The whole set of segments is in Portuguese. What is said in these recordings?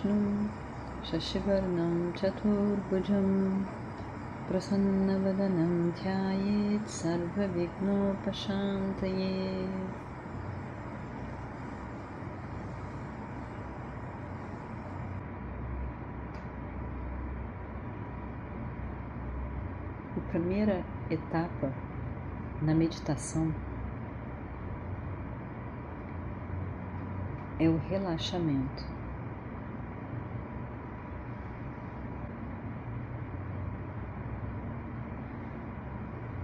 विष्णुं शशिवर्णं चतुर्भुजं प्रसन्नवदनं ध्यायेत् सर्वविघ्नोपशान्तये A primeira etapa na meditação é o relaxamento.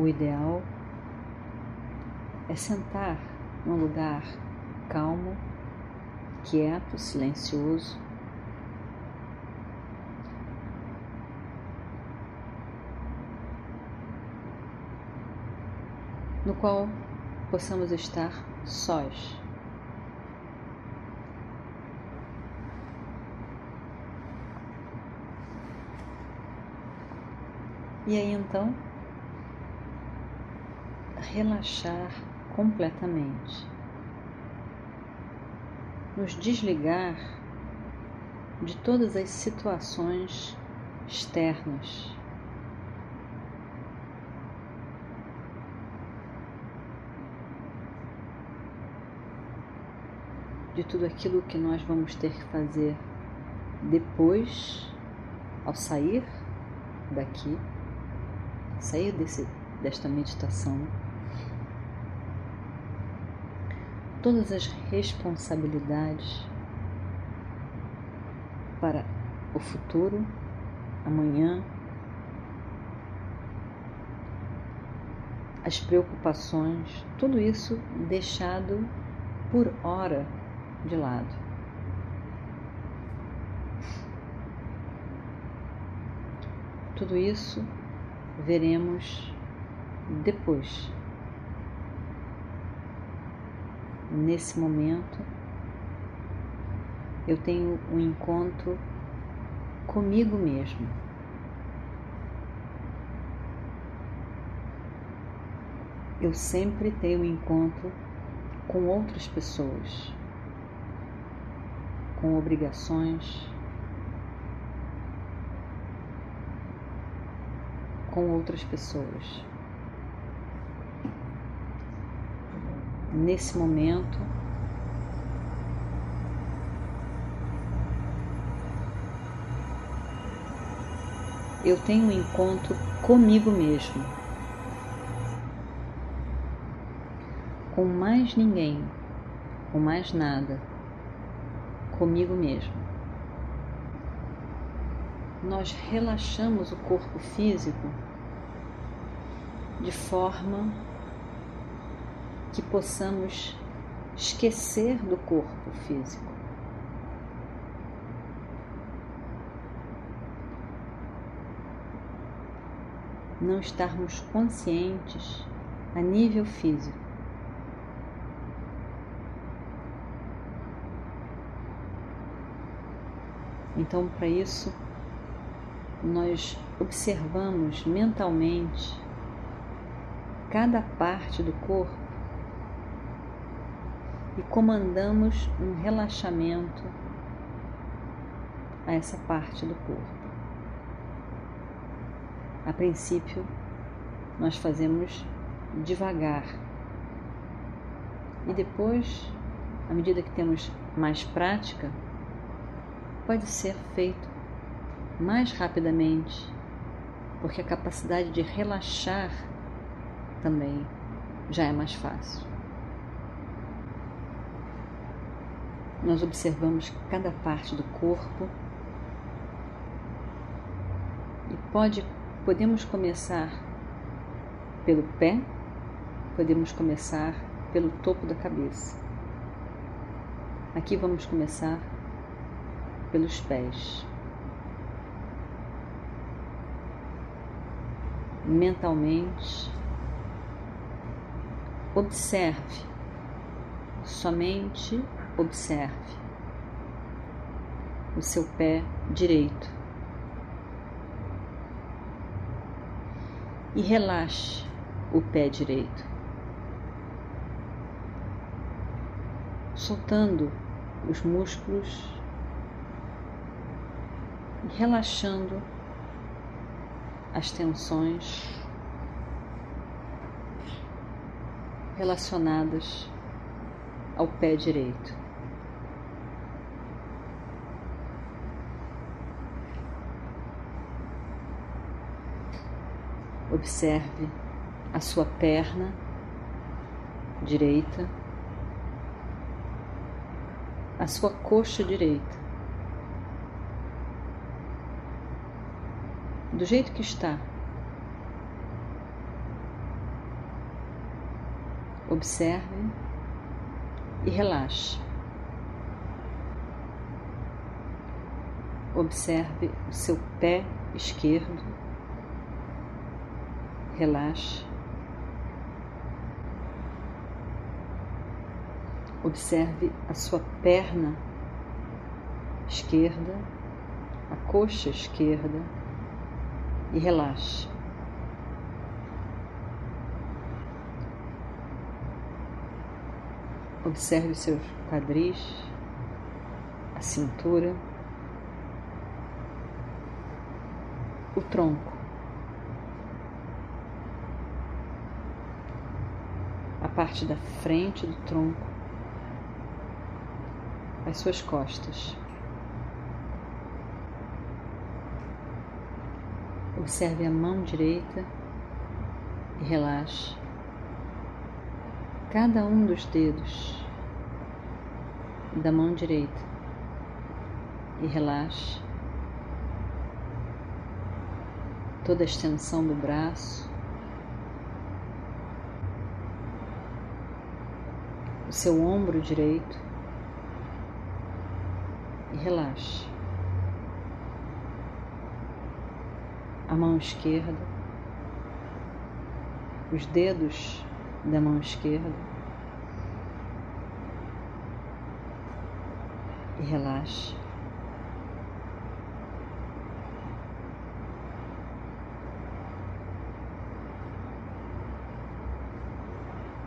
O ideal é sentar num lugar calmo, quieto, silencioso. No qual possamos estar sós. E aí então, relaxar completamente, nos desligar de todas as situações externas. De tudo aquilo que nós vamos ter que fazer depois, ao sair daqui sair desse, desta meditação, todas as responsabilidades para o futuro, amanhã, as preocupações, tudo isso deixado por hora de lado. Tudo isso veremos depois. Nesse momento, eu tenho um encontro comigo mesmo. Eu sempre tenho um encontro com outras pessoas, com obrigações, com outras pessoas. Nesse momento, eu tenho um encontro comigo mesmo, com mais ninguém, com mais nada, comigo mesmo. Nós relaxamos o corpo físico de forma que possamos esquecer do corpo físico. Não estarmos conscientes a nível físico. Então, para isso, nós observamos mentalmente cada parte do corpo e comandamos um relaxamento a essa parte do corpo. A princípio, nós fazemos devagar e depois, à medida que temos mais prática, pode ser feito mais rapidamente, porque a capacidade de relaxar também já é mais fácil. Nós observamos cada parte do corpo e pode podemos começar pelo pé, podemos começar pelo topo da cabeça. Aqui vamos começar pelos pés. Mentalmente, observe, somente observe o seu pé direito e relaxe o pé direito, soltando os músculos e relaxando as tensões relacionadas ao pé direito. Observe a sua perna direita, a sua coxa direita. Do jeito que está. Observe e relaxe. Observe o seu pé esquerdo relaxe. Observe a sua perna esquerda, a coxa esquerda e relaxe. Observe os seus quadris, a cintura, o tronco. Parte da frente do tronco, as suas costas. Observe a mão direita e relaxe. Cada um dos dedos da mão direita e relaxe. Toda a extensão do braço o seu ombro direito e relaxe. A mão esquerda, os dedos da mão esquerda e relaxe.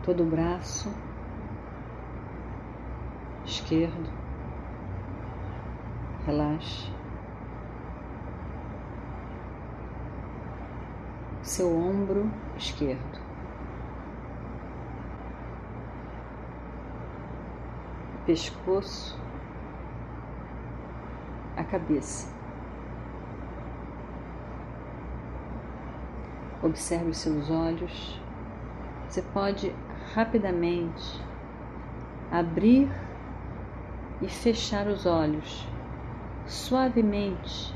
Todo o braço esquerdo. Relaxe. Seu ombro esquerdo. Pescoço. A cabeça. Observe os seus olhos. Você pode rapidamente abrir e fechar os olhos suavemente,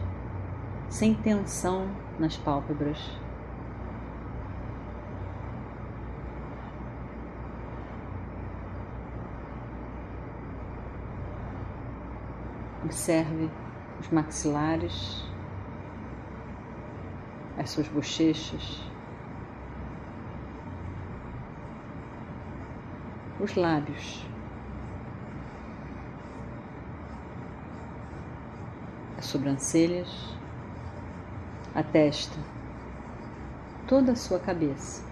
sem tensão nas pálpebras. Observe os maxilares, as suas bochechas, os lábios. Sobrancelhas, a testa, toda a sua cabeça.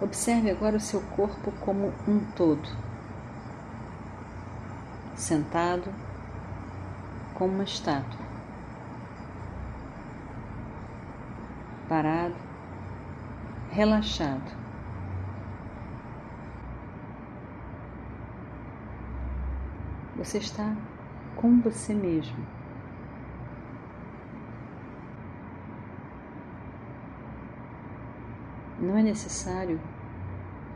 Observe agora o seu corpo como um todo, sentado como uma estátua, parado, relaxado. Você está com você mesmo. Não é necessário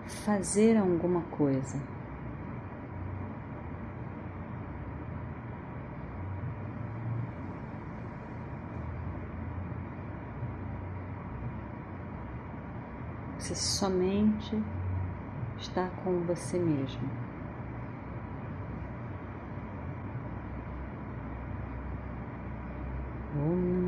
fazer alguma coisa. Você somente está com você mesmo.